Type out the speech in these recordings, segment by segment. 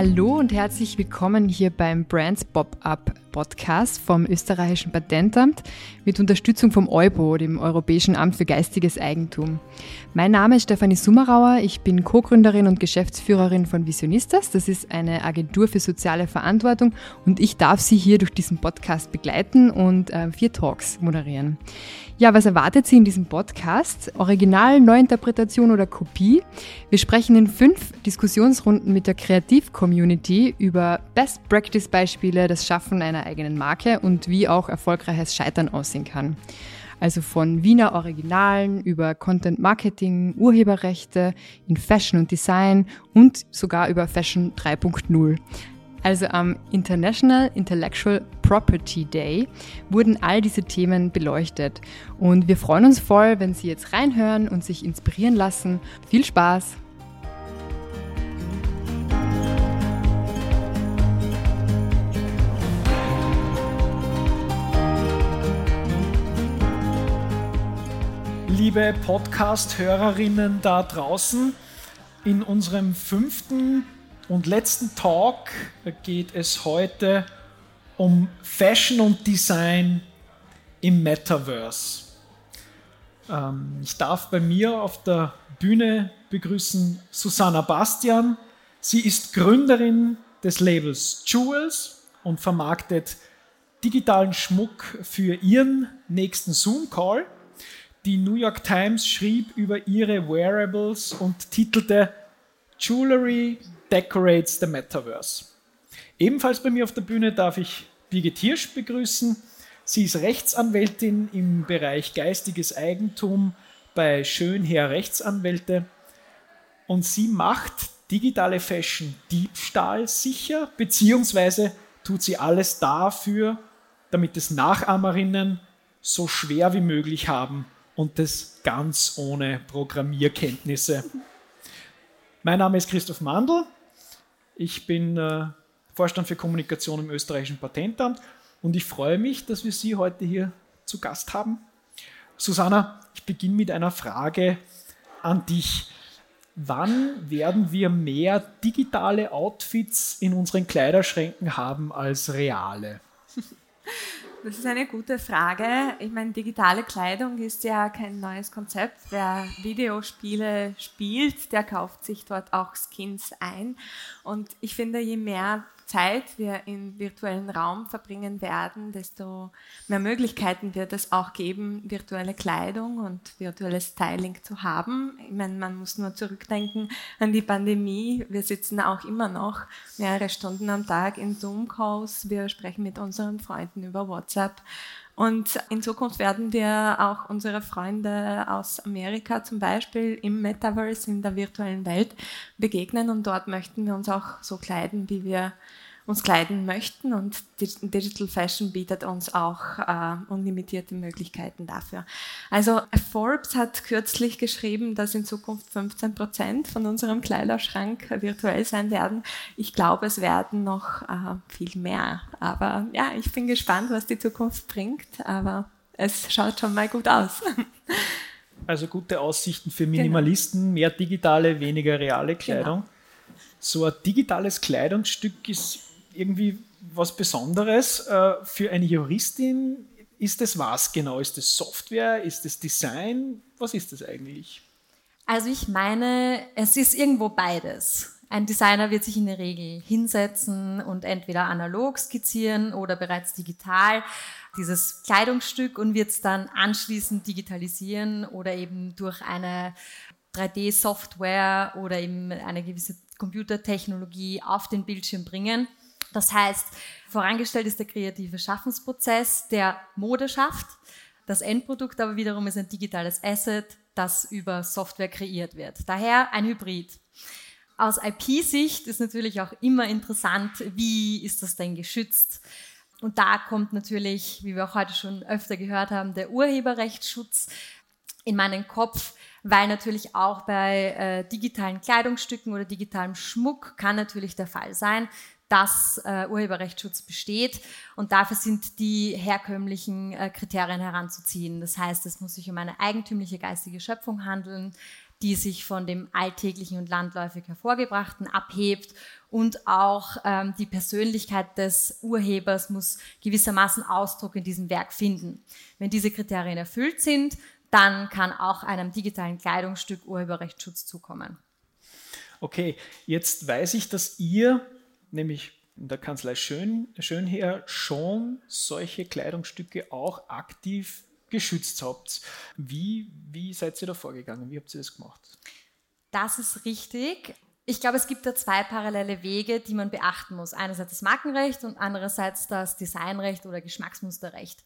Hallo und herzlich willkommen hier beim Brands Pop-Up Podcast vom österreichischen Patentamt mit Unterstützung vom EUBO, dem Europäischen Amt für Geistiges Eigentum. Mein Name ist Stefanie Summerauer, ich bin Co-Gründerin und Geschäftsführerin von Visionistas. Das ist eine Agentur für soziale Verantwortung und ich darf Sie hier durch diesen Podcast begleiten und äh, vier Talks moderieren. Ja, was erwartet Sie in diesem Podcast? Original, Neuinterpretation oder Kopie? Wir sprechen in fünf Diskussionsrunden mit der Kreativ-Community über Best-Practice-Beispiele, das Schaffen einer eigenen Marke und wie auch erfolgreiches Scheitern aussehen kann. Also von Wiener Originalen über Content Marketing, Urheberrechte in Fashion und Design und sogar über Fashion 3.0. Also am International Intellectual Property Day wurden all diese Themen beleuchtet. Und wir freuen uns voll, wenn Sie jetzt reinhören und sich inspirieren lassen. Viel Spaß! Liebe Podcast-Hörerinnen da draußen, in unserem fünften und letzten Talk geht es heute um Fashion und Design im Metaverse. Ähm, ich darf bei mir auf der Bühne begrüßen Susanna Bastian. Sie ist Gründerin des Labels Jewels und vermarktet digitalen Schmuck für ihren nächsten Zoom-Call. Die New York Times schrieb über ihre Wearables und titelte Jewelry Decorates the Metaverse. Ebenfalls bei mir auf der Bühne darf ich Birgit Hirsch begrüßen. Sie ist Rechtsanwältin im Bereich geistiges Eigentum bei Schönherr Rechtsanwälte und sie macht digitale Fashion Diebstahl sicher, beziehungsweise tut sie alles dafür, damit es Nachahmerinnen so schwer wie möglich haben und das ganz ohne Programmierkenntnisse. Mein Name ist Christoph Mandl. Ich bin äh, Vorstand für Kommunikation im österreichischen Patentamt und ich freue mich, dass wir Sie heute hier zu Gast haben. Susanna, ich beginne mit einer Frage an dich. Wann werden wir mehr digitale Outfits in unseren Kleiderschränken haben als reale? Das ist eine gute Frage. Ich meine, digitale Kleidung ist ja kein neues Konzept. Wer Videospiele spielt, der kauft sich dort auch Skins ein. Und ich finde, je mehr Zeit wir im virtuellen Raum verbringen werden, desto mehr Möglichkeiten wird es auch geben, virtuelle Kleidung und virtuelles Styling zu haben. Ich meine, man muss nur zurückdenken an die Pandemie. Wir sitzen auch immer noch mehrere Stunden am Tag in Zoom-Calls. Wir sprechen mit unseren Freunden über WhatsApp. Und in Zukunft werden wir auch unsere Freunde aus Amerika zum Beispiel im Metaverse, in der virtuellen Welt begegnen. Und dort möchten wir uns auch so kleiden, wie wir uns kleiden möchten und Digital Fashion bietet uns auch äh, unlimitierte Möglichkeiten dafür. Also Forbes hat kürzlich geschrieben, dass in Zukunft 15 Prozent von unserem Kleiderschrank virtuell sein werden. Ich glaube, es werden noch äh, viel mehr. Aber ja, ich bin gespannt, was die Zukunft bringt. Aber es schaut schon mal gut aus. Also gute Aussichten für Minimalisten, genau. mehr digitale, weniger reale Kleidung. Genau. So ein digitales Kleidungsstück ist irgendwie was Besonderes. Äh, für eine Juristin ist es was genau? Ist es Software? Ist es Design? Was ist das eigentlich? Also ich meine, es ist irgendwo beides. Ein Designer wird sich in der Regel hinsetzen und entweder analog skizzieren oder bereits digital dieses Kleidungsstück und wird es dann anschließend digitalisieren oder eben durch eine 3D-Software oder eben eine gewisse Computertechnologie auf den Bildschirm bringen. Das heißt, vorangestellt ist der kreative Schaffensprozess, der Mode schafft. Das Endprodukt aber wiederum ist ein digitales Asset, das über Software kreiert wird. Daher ein Hybrid. Aus IP-Sicht ist natürlich auch immer interessant, wie ist das denn geschützt? Und da kommt natürlich, wie wir auch heute schon öfter gehört haben, der Urheberrechtsschutz in meinen Kopf, weil natürlich auch bei äh, digitalen Kleidungsstücken oder digitalem Schmuck kann natürlich der Fall sein, dass äh, Urheberrechtsschutz besteht. Und dafür sind die herkömmlichen äh, Kriterien heranzuziehen. Das heißt, es muss sich um eine eigentümliche geistige Schöpfung handeln. die sich von dem alltäglichen und landläufig hervorgebrachten abhebt und auch ähm, die Persönlichkeit des Urhebers muss gewissermaßen Ausdruck in diesem Werk finden. Wenn diese Kriterien erfüllt sind, dann kann auch einem digitalen Kleidungsstück Urheberrechtsschutz zukommen. Okay, jetzt weiß ich, dass ihr, nämlich in der Kanzlei Schön, Schönherr, schon solche Kleidungsstücke auch aktiv geschützt habt. Wie, wie seid ihr da vorgegangen? Wie habt ihr das gemacht? Das ist richtig. Ich glaube, es gibt da zwei parallele Wege, die man beachten muss. Einerseits das Markenrecht und andererseits das Designrecht oder Geschmacksmusterrecht.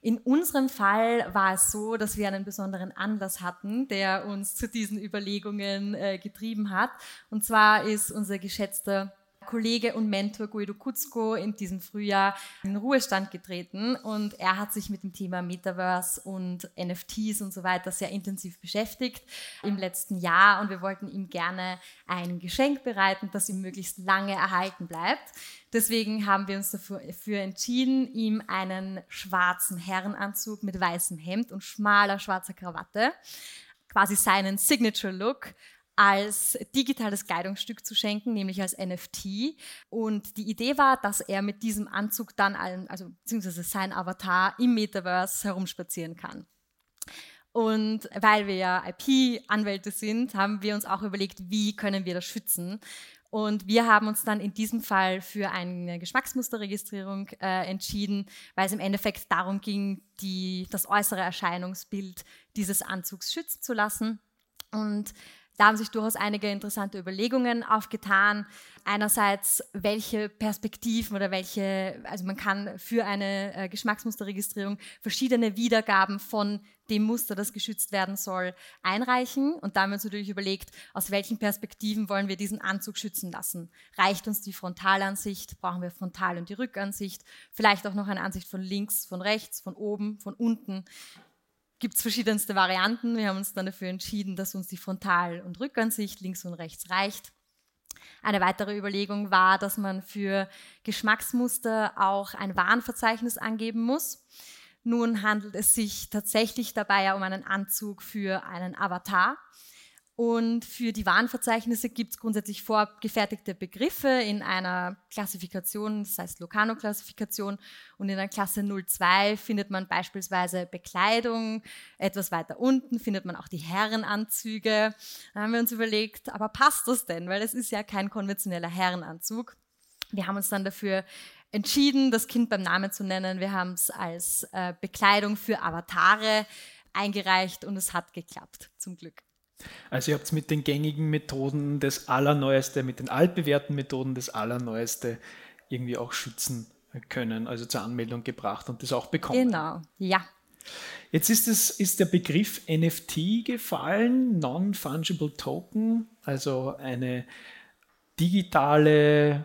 In unserem Fall war es so, dass wir einen besonderen Anlass hatten, der uns zu diesen Überlegungen äh, getrieben hat. Und zwar ist unser geschätzter Kollege und Mentor Guido Kutzko in diesem Frühjahr in Ruhestand getreten und er hat sich mit dem Thema Metaverse und NFTs und so weiter sehr intensiv beschäftigt im letzten Jahr und wir wollten ihm gerne ein Geschenk bereiten, das ihm möglichst lange erhalten bleibt. Deswegen haben wir uns dafür entschieden, ihm einen schwarzen Herrenanzug mit weißem Hemd und schmaler schwarzer Krawatte, quasi seinen Signature Look, als digitales Kleidungsstück zu schenken, nämlich als NFT. Und die Idee war, dass er mit diesem Anzug dann, also beziehungsweise sein Avatar im Metaverse herumspazieren kann. Und weil wir ja IP-Anwälte sind, haben wir uns auch überlegt, wie können wir das schützen. Und wir haben uns dann in diesem Fall für eine Geschmacksmusterregistrierung äh, entschieden, weil es im Endeffekt darum ging, die, das äußere Erscheinungsbild dieses Anzugs schützen zu lassen. Und da haben sich durchaus einige interessante Überlegungen aufgetan. Einerseits, welche Perspektiven oder welche, also man kann für eine äh, Geschmacksmusterregistrierung verschiedene Wiedergaben von dem Muster, das geschützt werden soll, einreichen. Und da haben wir uns natürlich überlegt, aus welchen Perspektiven wollen wir diesen Anzug schützen lassen. Reicht uns die Frontalansicht? Brauchen wir Frontal- und die Rückansicht? Vielleicht auch noch eine Ansicht von links, von rechts, von oben, von unten gibt es verschiedenste Varianten. Wir haben uns dann dafür entschieden, dass uns die Frontal- und Rückansicht links und rechts reicht. Eine weitere Überlegung war, dass man für Geschmacksmuster auch ein Warenverzeichnis angeben muss. Nun handelt es sich tatsächlich dabei ja um einen Anzug für einen Avatar. Und für die Warnverzeichnisse gibt es grundsätzlich vorgefertigte Begriffe in einer Klassifikation, das heißt Locarno-Klassifikation. Und in der Klasse 02 findet man beispielsweise Bekleidung. Etwas weiter unten findet man auch die Herrenanzüge. Da haben wir uns überlegt, aber passt das denn? Weil es ist ja kein konventioneller Herrenanzug. Wir haben uns dann dafür entschieden, das Kind beim Namen zu nennen. Wir haben es als äh, Bekleidung für Avatare eingereicht und es hat geklappt, zum Glück. Also ihr habt mit den gängigen Methoden das Allerneueste, mit den altbewährten Methoden das Allerneueste irgendwie auch schützen können, also zur Anmeldung gebracht und das auch bekommen. Genau, ja. Jetzt ist, es, ist der Begriff NFT gefallen, Non-Fungible Token, also eine digitale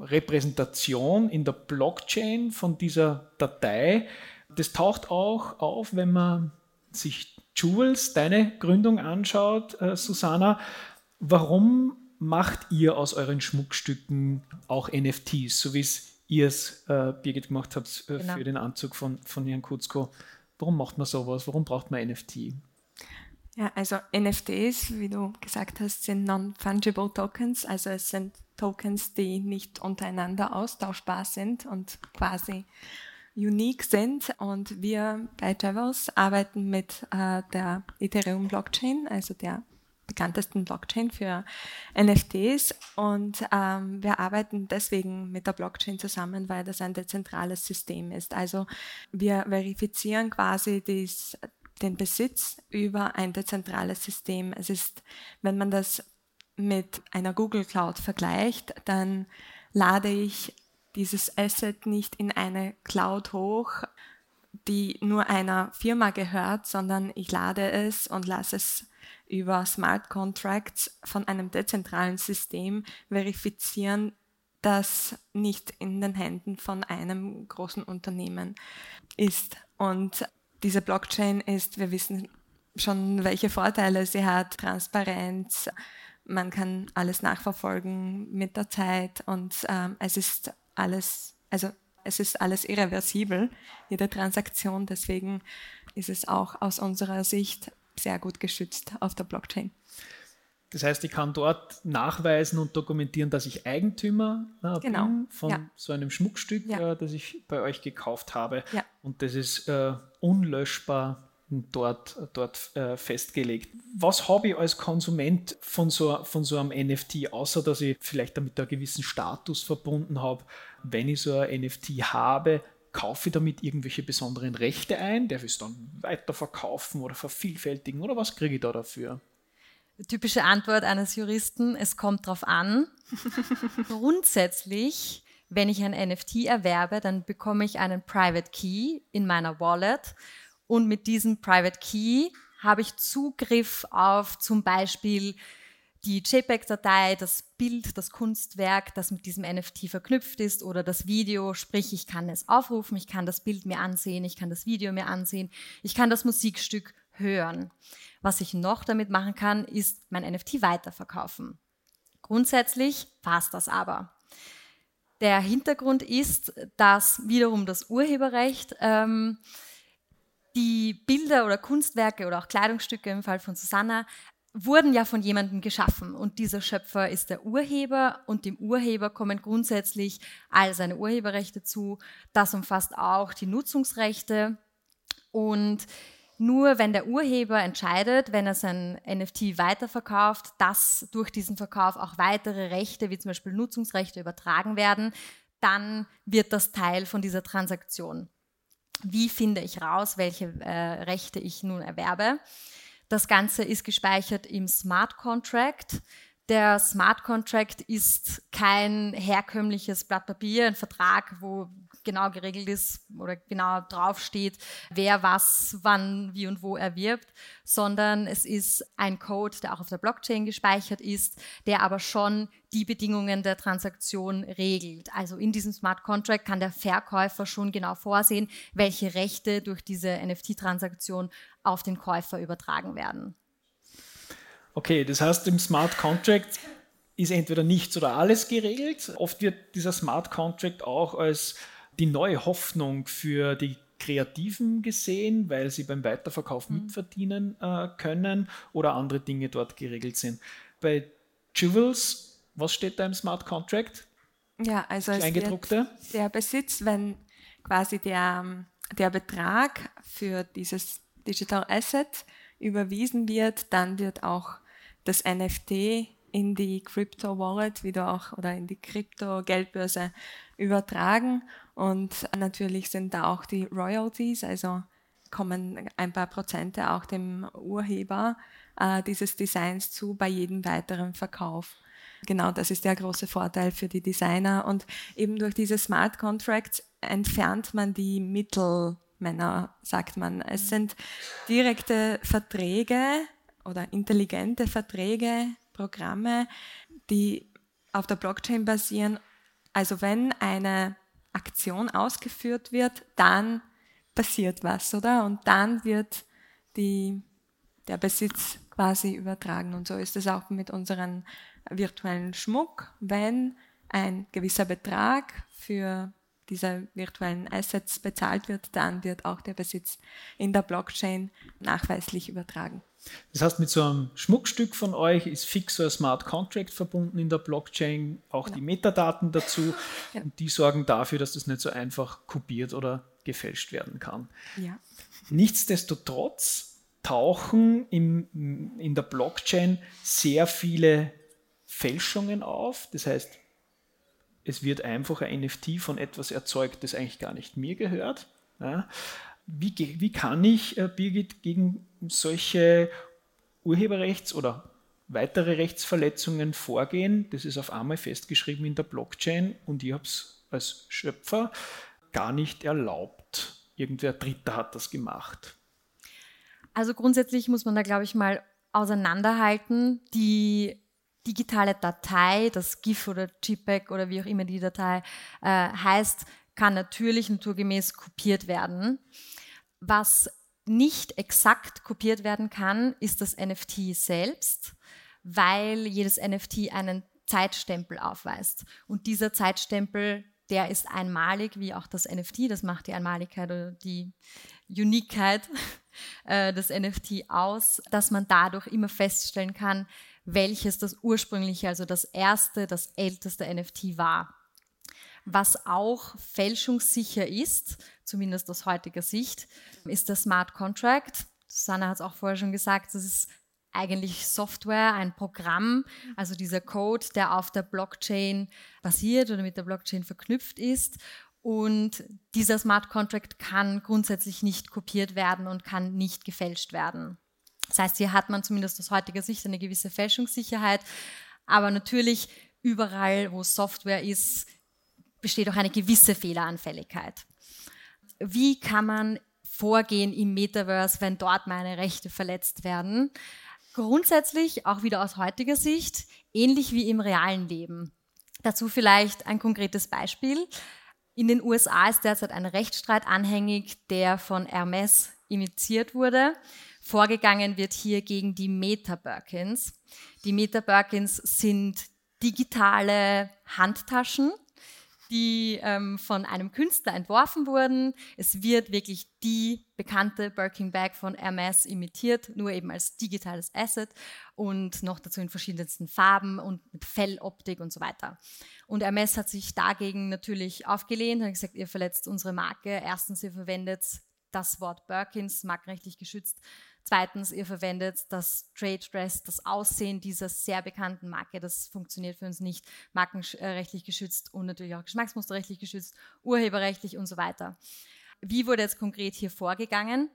Repräsentation in der Blockchain von dieser Datei. Das taucht auch auf, wenn man sich Jules, deine Gründung anschaut, äh, Susanna, warum macht ihr aus euren Schmuckstücken auch NFTs, so wie es ihr es, äh, Birgit, gemacht habt äh, genau. für den Anzug von, von Jan Kutzko? Warum macht man sowas? Warum braucht man NFT? Ja, also NFTs, wie du gesagt hast, sind Non-Fungible Tokens, also es sind Tokens, die nicht untereinander austauschbar sind und quasi unique sind. Und wir bei Travels arbeiten mit äh, der Ethereum Blockchain, also der bekanntesten Blockchain für NFTs. Und ähm, wir arbeiten deswegen mit der Blockchain zusammen, weil das ein dezentrales System ist. Also wir verifizieren quasi dies, den Besitz über ein dezentrales System. Es ist, wenn man das mit einer Google Cloud vergleicht, dann lade ich dieses Asset nicht in eine Cloud hoch, die nur einer Firma gehört, sondern ich lade es und lasse es über Smart Contracts von einem dezentralen System verifizieren, das nicht in den Händen von einem großen Unternehmen ist. Und diese Blockchain ist, wir wissen schon, welche Vorteile sie hat, Transparenz, man kann alles nachverfolgen mit der Zeit und ähm, es ist alles, also es ist alles irreversibel, jede Transaktion. Deswegen ist es auch aus unserer Sicht sehr gut geschützt auf der Blockchain. Das heißt, ich kann dort nachweisen und dokumentieren, dass ich Eigentümer äh, genau. bin von ja. so einem Schmuckstück, ja. äh, das ich bei euch gekauft habe. Ja. Und das ist äh, unlöschbar dort, dort äh, festgelegt. Was habe ich als Konsument von so, von so einem NFT, außer dass ich vielleicht damit einen gewissen Status verbunden habe? Wenn ich so ein NFT habe, kaufe ich damit irgendwelche besonderen Rechte ein? Darf ich es dann weiterverkaufen oder vervielfältigen oder was kriege ich da dafür? Typische Antwort eines Juristen, es kommt drauf an. Grundsätzlich, wenn ich ein NFT erwerbe, dann bekomme ich einen Private Key in meiner Wallet und mit diesem Private Key habe ich Zugriff auf zum Beispiel die JPEG-Datei, das Bild, das Kunstwerk, das mit diesem NFT verknüpft ist oder das Video, sprich ich kann es aufrufen, ich kann das Bild mir ansehen, ich kann das Video mir ansehen, ich kann das Musikstück hören. Was ich noch damit machen kann, ist mein NFT weiterverkaufen. Grundsätzlich passt das aber. Der Hintergrund ist, dass wiederum das Urheberrecht ähm, die Bilder oder Kunstwerke oder auch Kleidungsstücke im Fall von Susanna wurden ja von jemandem geschaffen und dieser Schöpfer ist der Urheber und dem Urheber kommen grundsätzlich all seine Urheberrechte zu. Das umfasst auch die Nutzungsrechte und nur wenn der Urheber entscheidet, wenn er sein NFT weiterverkauft, dass durch diesen Verkauf auch weitere Rechte, wie zum Beispiel Nutzungsrechte, übertragen werden, dann wird das Teil von dieser Transaktion wie finde ich raus, welche äh, Rechte ich nun erwerbe. Das Ganze ist gespeichert im Smart Contract. Der Smart Contract ist kein herkömmliches Blatt Papier, ein Vertrag, wo genau geregelt ist oder genau draufsteht, wer was, wann, wie und wo erwirbt, sondern es ist ein Code, der auch auf der Blockchain gespeichert ist, der aber schon die Bedingungen der Transaktion regelt. Also in diesem Smart Contract kann der Verkäufer schon genau vorsehen, welche Rechte durch diese NFT-Transaktion auf den Käufer übertragen werden. Okay, das heißt, im Smart Contract ist entweder nichts oder alles geregelt. Oft wird dieser Smart Contract auch als die neue Hoffnung für die Kreativen gesehen, weil sie beim Weiterverkauf mhm. mitverdienen äh, können oder andere Dinge dort geregelt sind. Bei Jewels, was steht da im Smart Contract? Ja, also es wird der Besitz, wenn quasi der, der Betrag für dieses Digital Asset überwiesen wird, dann wird auch das NFT in die Crypto Wallet wieder auch oder in die Krypto Geldbörse übertragen und natürlich sind da auch die Royalties, also kommen ein paar Prozente auch dem Urheber äh, dieses Designs zu bei jedem weiteren Verkauf. Genau, das ist der große Vorteil für die Designer und eben durch diese Smart Contracts entfernt man die Mittelmänner, sagt man. Es sind direkte Verträge, oder intelligente Verträge, Programme, die auf der Blockchain basieren. Also wenn eine Aktion ausgeführt wird, dann passiert was, oder? Und dann wird die, der Besitz quasi übertragen. Und so ist es auch mit unserem virtuellen Schmuck. Wenn ein gewisser Betrag für diese virtuellen Assets bezahlt wird, dann wird auch der Besitz in der Blockchain nachweislich übertragen. Das heißt, mit so einem Schmuckstück von euch ist fix so ein Smart Contract verbunden in der Blockchain, auch genau. die Metadaten dazu. Ja. Und die sorgen dafür, dass das nicht so einfach kopiert oder gefälscht werden kann. Ja. Nichtsdestotrotz tauchen im, in der Blockchain sehr viele Fälschungen auf. Das heißt, es wird einfach ein NFT von etwas erzeugt, das eigentlich gar nicht mir gehört. Ja. Wie, wie, kann ich, äh, Birgit, gegen solche Urheberrechts- oder weitere Rechtsverletzungen vorgehen? Das ist auf einmal festgeschrieben in der Blockchain und ich habe es als Schöpfer gar nicht erlaubt. Irgendwer Dritter hat das gemacht. Also grundsätzlich muss man da, glaube ich, mal auseinanderhalten. Die digitale Datei, das GIF oder JPEG oder wie auch immer die Datei äh, heißt, kann natürlich naturgemäß kopiert werden. Was nicht exakt kopiert werden kann, ist das NFT selbst, weil jedes NFT einen Zeitstempel aufweist. Und dieser Zeitstempel, der ist einmalig, wie auch das NFT, das macht die Einmaligkeit oder die Uniqueheit äh, das NFT aus, dass man dadurch immer feststellen kann, welches das ursprüngliche, also das erste, das älteste NFT war. Was auch fälschungssicher ist, zumindest aus heutiger Sicht, ist der Smart Contract. Susanna hat es auch vorher schon gesagt, das ist eigentlich Software, ein Programm, also dieser Code, der auf der Blockchain basiert oder mit der Blockchain verknüpft ist. Und dieser Smart Contract kann grundsätzlich nicht kopiert werden und kann nicht gefälscht werden. Das heißt, hier hat man zumindest aus heutiger Sicht eine gewisse Fälschungssicherheit. Aber natürlich, überall, wo Software ist, besteht auch eine gewisse Fehleranfälligkeit. Wie kann man vorgehen im Metaverse, wenn dort meine Rechte verletzt werden? Grundsätzlich, auch wieder aus heutiger Sicht, ähnlich wie im realen Leben. Dazu vielleicht ein konkretes Beispiel. In den USA ist derzeit ein Rechtsstreit anhängig, der von Hermes initiiert wurde. Vorgegangen wird hier gegen die Meta-Birkins. Die Meta-Birkins sind digitale Handtaschen, die ähm, von einem Künstler entworfen wurden. Es wird wirklich die bekannte Birkin Bag von Hermes imitiert, nur eben als digitales Asset und noch dazu in verschiedensten Farben und mit Felloptik und so weiter. Und Hermes hat sich dagegen natürlich aufgelehnt und gesagt, ihr verletzt unsere Marke. Erstens, ihr verwendet das Wort Birkins, markenrechtlich geschützt. Zweitens, ihr verwendet das Trade Dress, das Aussehen dieser sehr bekannten Marke. Das funktioniert für uns nicht. Markenrechtlich geschützt und natürlich auch geschmacksmusterrechtlich geschützt, urheberrechtlich und so weiter. Wie wurde jetzt konkret hier vorgegangen?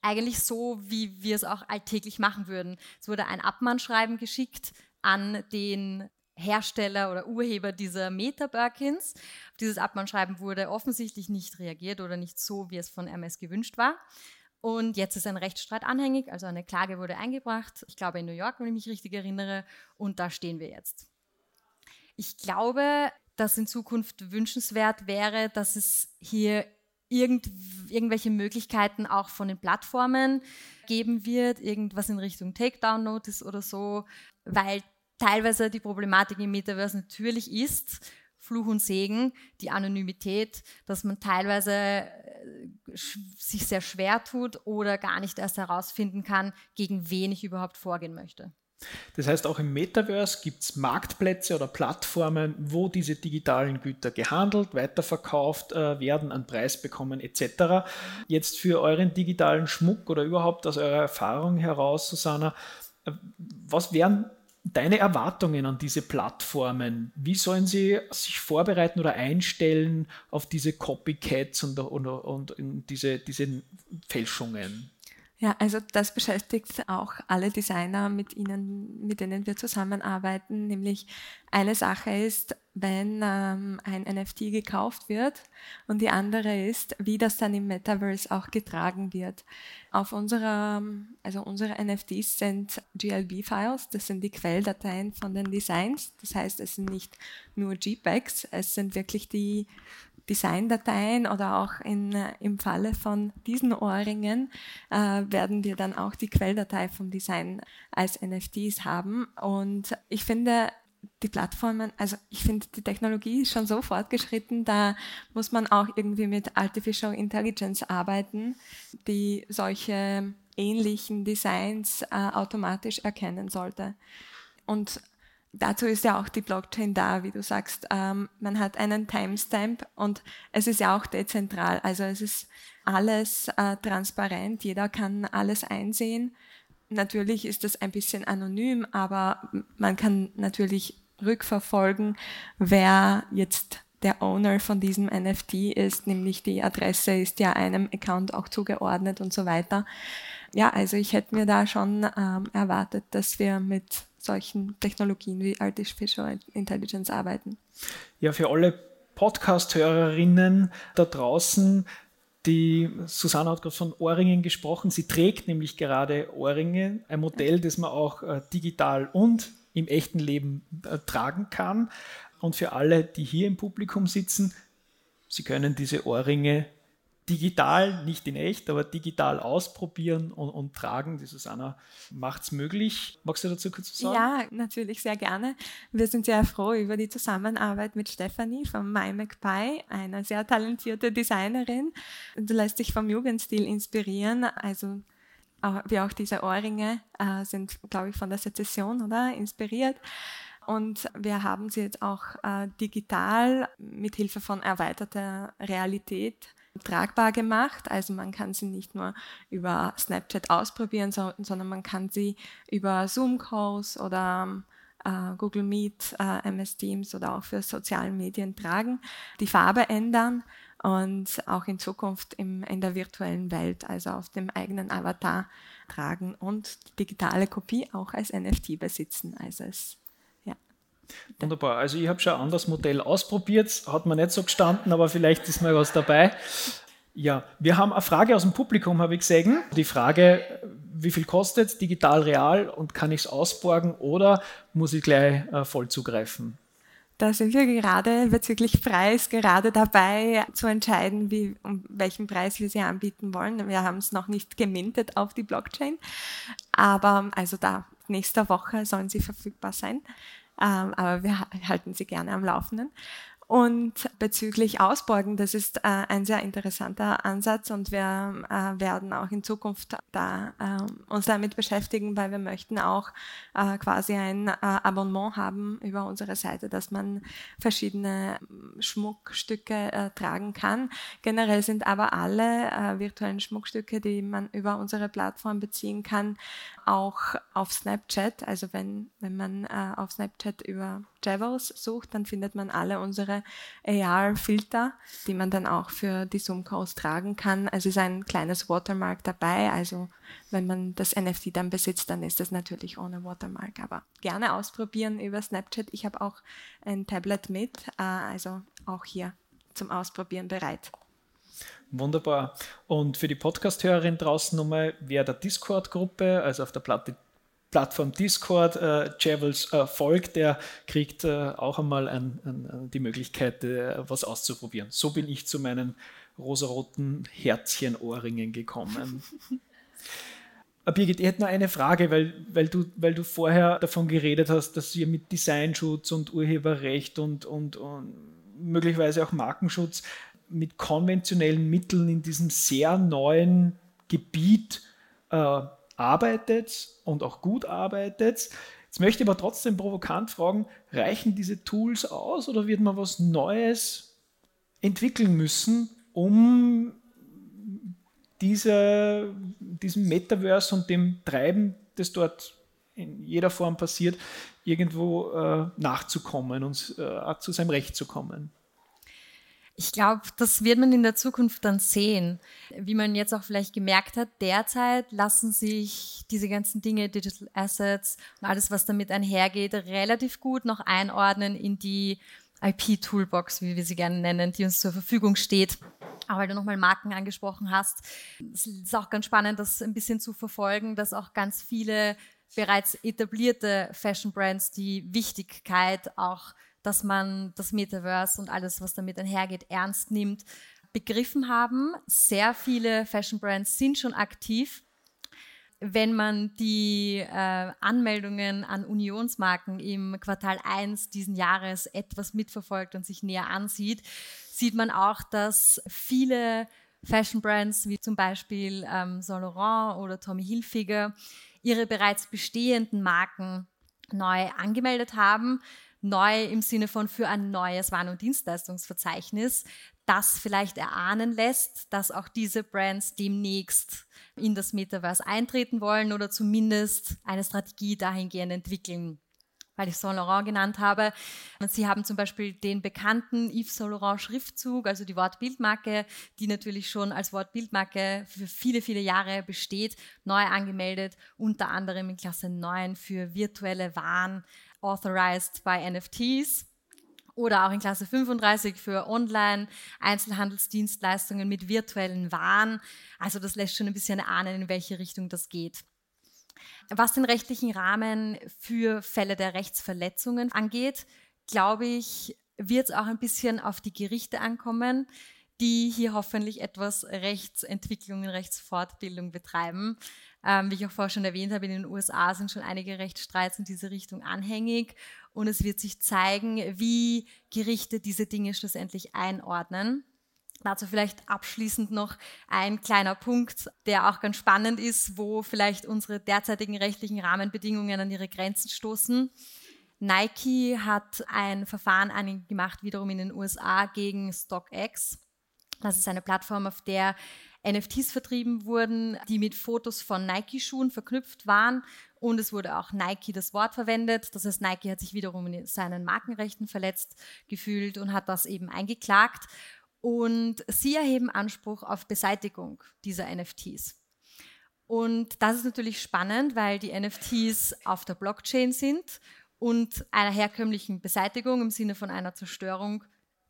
Eigentlich so, wie wir es auch alltäglich machen würden. Es wurde ein Abmannschreiben geschickt an den Hersteller oder Urheber dieser Meta-Birkins. Auf dieses Abmannschreiben wurde offensichtlich nicht reagiert oder nicht so, wie es von MS gewünscht war. Und jetzt ist ein Rechtsstreit anhängig, also eine Klage wurde eingebracht, ich glaube in New York, wenn ich mich richtig erinnere, und da stehen wir jetzt. Ich glaube, dass in Zukunft wünschenswert wäre, dass es hier irgend, irgendwelche Möglichkeiten auch von den Plattformen geben wird, irgendwas in Richtung Takedown-Notice oder so, weil teilweise die Problematik im Metaverse natürlich ist, Fluch und Segen, die Anonymität, dass man teilweise äh, sich sehr schwer tut oder gar nicht erst herausfinden kann, gegen wen ich überhaupt vorgehen möchte. Das heißt, auch im Metaverse gibt es Marktplätze oder Plattformen, wo diese digitalen Güter gehandelt, weiterverkauft äh, werden, einen Preis bekommen etc. Jetzt für euren digitalen Schmuck oder überhaupt aus eurer Erfahrung heraus, Susanna, äh, was wären Deine Erwartungen an diese Plattformen, wie sollen sie sich vorbereiten oder einstellen auf diese Copycats und, und, und, und diese, diese Fälschungen? Ja, also das beschäftigt auch alle Designer, mit ihnen, mit denen wir zusammenarbeiten. Nämlich eine Sache ist, wenn ähm, ein NFT gekauft wird und die andere ist, wie das dann im Metaverse auch getragen wird. Auf unserer, also unsere NFTs sind GLB-Files, das sind die Quelldateien von den Designs. Das heißt, es sind nicht nur JPEGs, es sind wirklich die Designdateien oder auch in, äh, im Falle von diesen Ohrringen äh, werden wir dann auch die Quelldatei vom Design als NFTs haben. Und ich finde, die Plattformen, also ich finde, die Technologie ist schon so fortgeschritten, da muss man auch irgendwie mit Artificial Intelligence arbeiten, die solche ähnlichen Designs äh, automatisch erkennen sollte. Und dazu ist ja auch die Blockchain da, wie du sagst. Ähm, man hat einen Timestamp und es ist ja auch dezentral. Also es ist alles äh, transparent, jeder kann alles einsehen. Natürlich ist das ein bisschen anonym, aber man kann natürlich rückverfolgen, wer jetzt der Owner von diesem NFT ist, nämlich die Adresse ist ja einem Account auch zugeordnet und so weiter. Ja, also ich hätte mir da schon ähm, erwartet, dass wir mit solchen Technologien wie Artificial Intelligence arbeiten. Ja, für alle Podcast-Hörerinnen da draußen, die Susanne hat gerade von Ohrringen gesprochen. Sie trägt nämlich gerade Ohrringe, ein Modell, das man auch äh, digital und im echten Leben äh, tragen kann. Und für alle, die hier im Publikum sitzen, Sie können diese Ohrringe digital, nicht in echt, aber digital ausprobieren und, und tragen. Die Susanna macht es möglich. Magst du dazu kurz was sagen? Ja, natürlich, sehr gerne. Wir sind sehr froh über die Zusammenarbeit mit Stephanie von MyMacPie, eine sehr talentierte Designerin. Du lässt dich vom Jugendstil inspirieren, also wie auch diese Ohrringe äh, sind, glaube ich, von der Sezession oder inspiriert. Und wir haben sie jetzt auch äh, digital mit Hilfe von erweiterter Realität tragbar gemacht. Also man kann sie nicht nur über Snapchat ausprobieren, so, sondern man kann sie über Zoom-Calls oder äh, Google Meet, äh, MS Teams oder auch für soziale Medien tragen, die Farbe ändern und auch in Zukunft im, in der virtuellen Welt, also auf dem eigenen Avatar tragen und digitale Kopie auch als NFT besitzen. Also es Wunderbar. Also ich habe schon ein anderes Modell ausprobiert, hat mir nicht so gestanden, aber vielleicht ist mal was dabei. Ja, wir haben eine Frage aus dem Publikum, habe ich gesehen. Die Frage, wie viel kostet digital real und kann ich es ausborgen oder muss ich gleich äh, voll zugreifen? Da sind wir gerade bezüglich Preis gerade dabei zu entscheiden, wie, um welchen Preis wir sie anbieten wollen. Wir haben es noch nicht gemintet auf die Blockchain, aber also da nächste Woche sollen sie verfügbar sein. Ähm, aber wir halten sie gerne am Laufenden. Und bezüglich Ausborgen, das ist äh, ein sehr interessanter Ansatz und wir äh, werden auch in Zukunft da äh, uns damit beschäftigen, weil wir möchten auch äh, quasi ein äh, Abonnement haben über unsere Seite, dass man verschiedene ähm, Schmuckstücke äh, tragen kann. Generell sind aber alle virtuellen Schmuckstücke, die man über unsere Plattform beziehen kann, auch auf Snapchat. Also wenn, wenn man auf Snapchat über Javels sucht, dann findet man alle unsere AR-Filter, die man dann auch für die Zoom-Calls tragen kann. Also ist ein kleines Watermark dabei. Also wenn man das NFT dann besitzt, dann ist das natürlich ohne Watermark. Aber gerne ausprobieren über Snapchat. Ich habe auch ein Tablet mit, äh, also auch hier zum Ausprobieren bereit. Wunderbar. Und für die Podcast-Hörerin draußen nochmal, wer der Discord-Gruppe, also auf der Platte Plattform Discord äh, Javels äh, folgt, der kriegt äh, auch einmal ein, ein, die Möglichkeit, äh, was auszuprobieren. So bin ich zu meinen rosaroten Herzchen-Ohrringen gekommen. Äh, Birgit, ich hätte nur eine Frage, weil, weil, du, weil du vorher davon geredet hast, dass ihr mit Designschutz und Urheberrecht und, und, und möglicherweise auch Markenschutz mit konventionellen Mitteln in diesem sehr neuen Gebiet äh, arbeitet und auch gut arbeitet. Jetzt möchte ich aber trotzdem provokant fragen, reichen diese Tools aus oder wird man was Neues entwickeln müssen, um diese, diesem Metaverse und dem Treiben, das dort in jeder Form passiert, irgendwo äh, nachzukommen und äh, zu seinem Recht zu kommen? Ich glaube, das wird man in der Zukunft dann sehen. Wie man jetzt auch vielleicht gemerkt hat, derzeit lassen sich diese ganzen Dinge, Digital Assets und alles, was damit einhergeht, relativ gut noch einordnen in die IP-Toolbox, wie wir sie gerne nennen, die uns zur Verfügung steht. Aber weil du nochmal Marken angesprochen hast, es ist auch ganz spannend, das ein bisschen zu verfolgen, dass auch ganz viele bereits etablierte Fashion Brands die Wichtigkeit auch dass man das Metaverse und alles, was damit einhergeht, ernst nimmt, begriffen haben. Sehr viele Fashion Brands sind schon aktiv. Wenn man die äh, Anmeldungen an Unionsmarken im Quartal 1 diesen Jahres etwas mitverfolgt und sich näher ansieht, sieht man auch, dass viele Fashion Brands wie zum Beispiel ähm, Saint Laurent oder Tommy Hilfiger ihre bereits bestehenden Marken neu angemeldet haben neu im Sinne von für ein neues Waren- und Dienstleistungsverzeichnis, das vielleicht erahnen lässt, dass auch diese Brands demnächst in das Metaverse eintreten wollen oder zumindest eine Strategie dahingehend entwickeln weil ich Saint Laurent genannt habe. Sie haben zum Beispiel den bekannten Yves Saint Laurent Schriftzug, also die Wortbildmarke, die natürlich schon als Wortbildmarke für viele, viele Jahre besteht, neu angemeldet, unter anderem in Klasse 9 für virtuelle Waren authorized by NFTs oder auch in Klasse 35 für Online-Einzelhandelsdienstleistungen mit virtuellen Waren. Also das lässt schon ein bisschen ahnen, in welche Richtung das geht. Was den rechtlichen Rahmen für Fälle der Rechtsverletzungen angeht, glaube ich, wird es auch ein bisschen auf die Gerichte ankommen. Die hier hoffentlich etwas Rechtsentwicklung und Rechtsfortbildung betreiben. Ähm, wie ich auch vorher schon erwähnt habe, in den USA sind schon einige Rechtsstreits in diese Richtung anhängig und es wird sich zeigen, wie Gerichte diese Dinge schlussendlich einordnen. Dazu vielleicht abschließend noch ein kleiner Punkt, der auch ganz spannend ist, wo vielleicht unsere derzeitigen rechtlichen Rahmenbedingungen an ihre Grenzen stoßen. Nike hat ein Verfahren angemacht, wiederum in den USA gegen StockX. Das ist eine Plattform, auf der NFTs vertrieben wurden, die mit Fotos von Nike-Schuhen verknüpft waren. Und es wurde auch Nike das Wort verwendet. Das heißt, Nike hat sich wiederum in seinen Markenrechten verletzt gefühlt und hat das eben eingeklagt. Und sie erheben Anspruch auf Beseitigung dieser NFTs. Und das ist natürlich spannend, weil die NFTs auf der Blockchain sind und einer herkömmlichen Beseitigung im Sinne von einer Zerstörung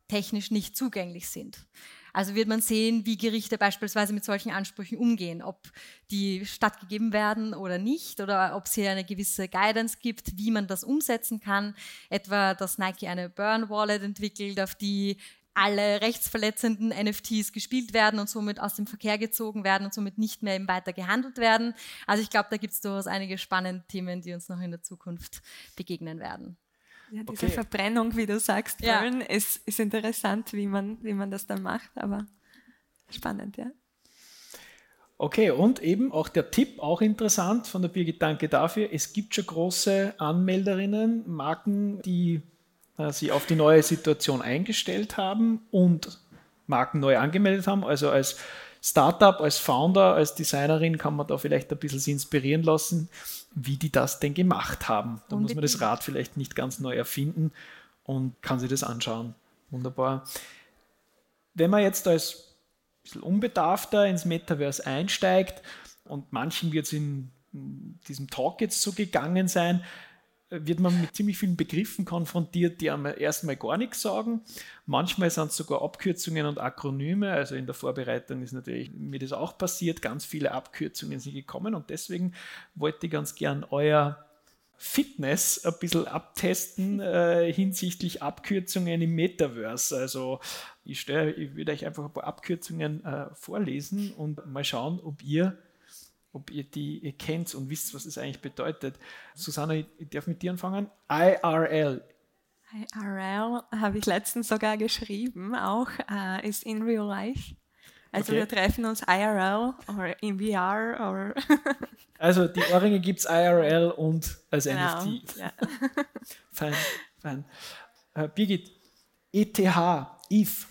technisch nicht zugänglich sind. Also wird man sehen, wie Gerichte beispielsweise mit solchen Ansprüchen umgehen, ob die stattgegeben werden oder nicht, oder ob es hier eine gewisse Guidance gibt, wie man das umsetzen kann. Etwa, dass Nike eine Burn Wallet entwickelt, auf die alle rechtsverletzenden NFTs gespielt werden und somit aus dem Verkehr gezogen werden und somit nicht mehr eben weiter gehandelt werden. Also ich glaube, da gibt es durchaus einige spannende Themen, die uns noch in der Zukunft begegnen werden. Ja, diese okay. Verbrennung, wie du sagst, ja. Wollen, ist, ist interessant, wie man, wie man das dann macht, aber spannend, ja. Okay, und eben auch der Tipp, auch interessant von der Birgit, danke dafür. Es gibt schon große Anmelderinnen, Marken, die äh, sich auf die neue Situation eingestellt haben und Marken neu angemeldet haben. Also als Startup, als Founder, als Designerin kann man da vielleicht ein bisschen inspirieren lassen wie die das denn gemacht haben. Da muss man das Rad vielleicht nicht ganz neu erfinden und kann sich das anschauen. Wunderbar. Wenn man jetzt als bisschen unbedarfter ins Metaverse einsteigt und manchen wird es in diesem Talk jetzt so gegangen sein, wird man mit ziemlich vielen Begriffen konfrontiert, die einem erstmal gar nichts sagen. Manchmal sind es sogar Abkürzungen und Akronyme. Also in der Vorbereitung ist natürlich mir das auch passiert. Ganz viele Abkürzungen sind gekommen und deswegen wollte ich ganz gern euer Fitness ein bisschen abtesten äh, hinsichtlich Abkürzungen im Metaverse. Also ich, stelle, ich würde euch einfach ein paar Abkürzungen äh, vorlesen und mal schauen, ob ihr ob ihr die ihr kennt und wisst, was das eigentlich bedeutet. Susanna, ich darf mit dir anfangen. IRL. IRL habe ich letztens sogar geschrieben, auch uh, ist in real life. Also okay. wir treffen uns IRL oder in VR oder Also die Ohrringe gibt es IRL und als genau, NFT. Ja. fein, fein. Uh, Birgit, ETH, ETH.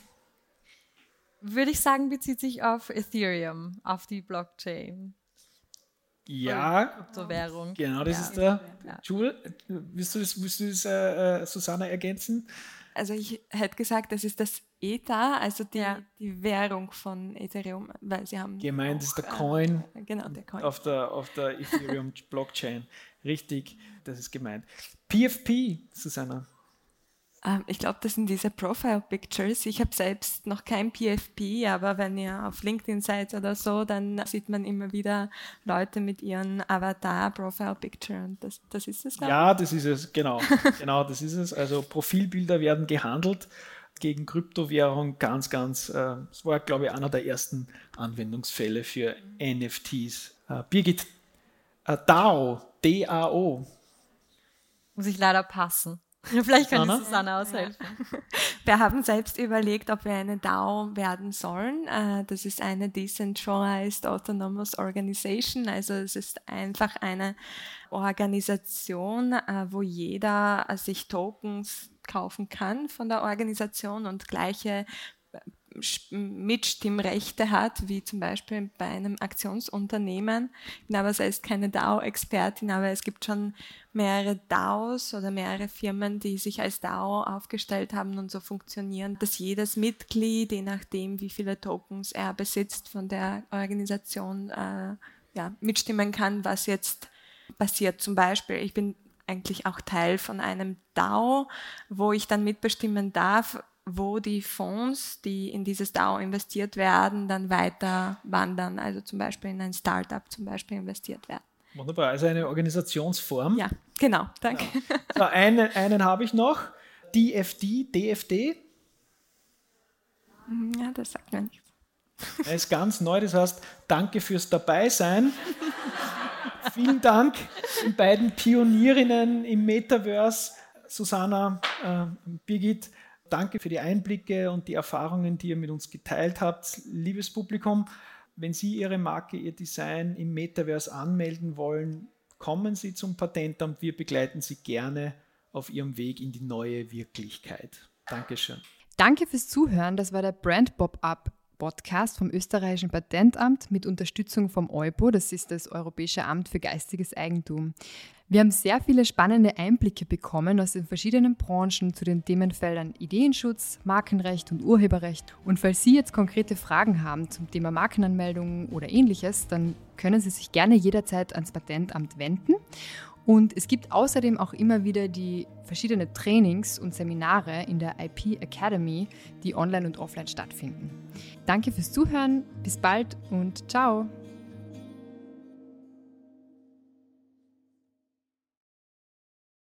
Würde ich sagen, bezieht sich auf Ethereum, auf die Blockchain. Ja, Kryptowährung. Genau, das ja. ist der. Ja. Jules, willst du das, willst du das äh, äh, Susanne ergänzen? Also ich hätte gesagt, das ist das ETH, also die, ja. die Währung von Ethereum, weil sie haben. Gemeint ist der Coin, äh, genau, der Coin. Auf der, auf der Ethereum Blockchain. Richtig, das ist gemeint. PFP, Susanna. Ähm, ich glaube, das sind diese Profile Pictures. Ich habe selbst noch kein PFP, aber wenn ihr auf LinkedIn seid oder so, dann sieht man immer wieder Leute mit ihren Avatar Profile Picture und das, das ist es. Ja, das ist es, genau. genau, das ist es. Also Profilbilder werden gehandelt gegen Kryptowährung ganz, ganz, äh, das war, glaube ich, einer der ersten Anwendungsfälle für NFTs. Äh, Birgit, äh, DAO, D-A-O. Muss ich leider passen. Vielleicht kann Anna? Susanne aushelfen. Wir haben selbst überlegt, ob wir eine DAO werden sollen. Äh, das ist eine Decentralized Autonomous Organization. Also es ist einfach eine Organisation, äh, wo jeder sich Tokens kaufen kann von der Organisation und gleiche Mitstimmrechte hat, wie zum Beispiel bei einem Aktionsunternehmen. Ich bin aber selbst keine DAO-Expertin, aber es gibt schon mehrere DAOs oder mehrere Firmen, die sich als DAO aufgestellt haben und so funktionieren, dass jedes Mitglied, je nachdem, wie viele Tokens er besitzt, von der Organisation äh, ja, mitstimmen kann, was jetzt passiert. Zum Beispiel, ich bin eigentlich auch Teil von einem DAO, wo ich dann mitbestimmen darf, wo die Fonds, die in dieses DAO investiert werden, dann weiter wandern, also zum Beispiel in ein Startup zum Beispiel investiert werden. Wunderbar, also eine Organisationsform. Ja, genau, danke. Genau. So, einen, einen habe ich noch, DFD, DFD. Ja, das sagt mir nichts. Er ist ganz neu, das heißt, danke fürs Dabeisein. Vielen Dank den beiden Pionierinnen im Metaverse, Susanna, äh, Birgit. Danke für die Einblicke und die Erfahrungen, die ihr mit uns geteilt habt. Liebes Publikum, wenn Sie Ihre Marke, Ihr Design im Metaverse anmelden wollen, kommen Sie zum Patentamt. Wir begleiten Sie gerne auf Ihrem Weg in die neue Wirklichkeit. Dankeschön. Danke fürs Zuhören. Das war der Brand Pop-Up Podcast vom österreichischen Patentamt mit Unterstützung vom EUPO, das ist das Europäische Amt für geistiges Eigentum. Wir haben sehr viele spannende Einblicke bekommen aus den verschiedenen Branchen zu den Themenfeldern Ideenschutz, Markenrecht und Urheberrecht. Und falls Sie jetzt konkrete Fragen haben zum Thema Markenanmeldung oder ähnliches, dann können Sie sich gerne jederzeit ans Patentamt wenden. Und es gibt außerdem auch immer wieder die verschiedenen Trainings und Seminare in der IP Academy, die online und offline stattfinden. Danke fürs Zuhören, bis bald und ciao!